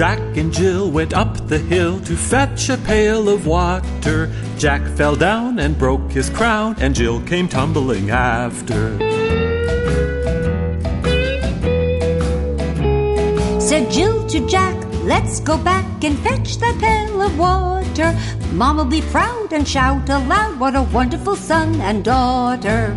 Jack and Jill went up the hill to fetch a pail of water. Jack fell down and broke his crown, and Jill came tumbling after. Said Jill to Jack, let's go back and fetch that pail of water. Mom'll be proud and shout aloud, what a wonderful son and daughter.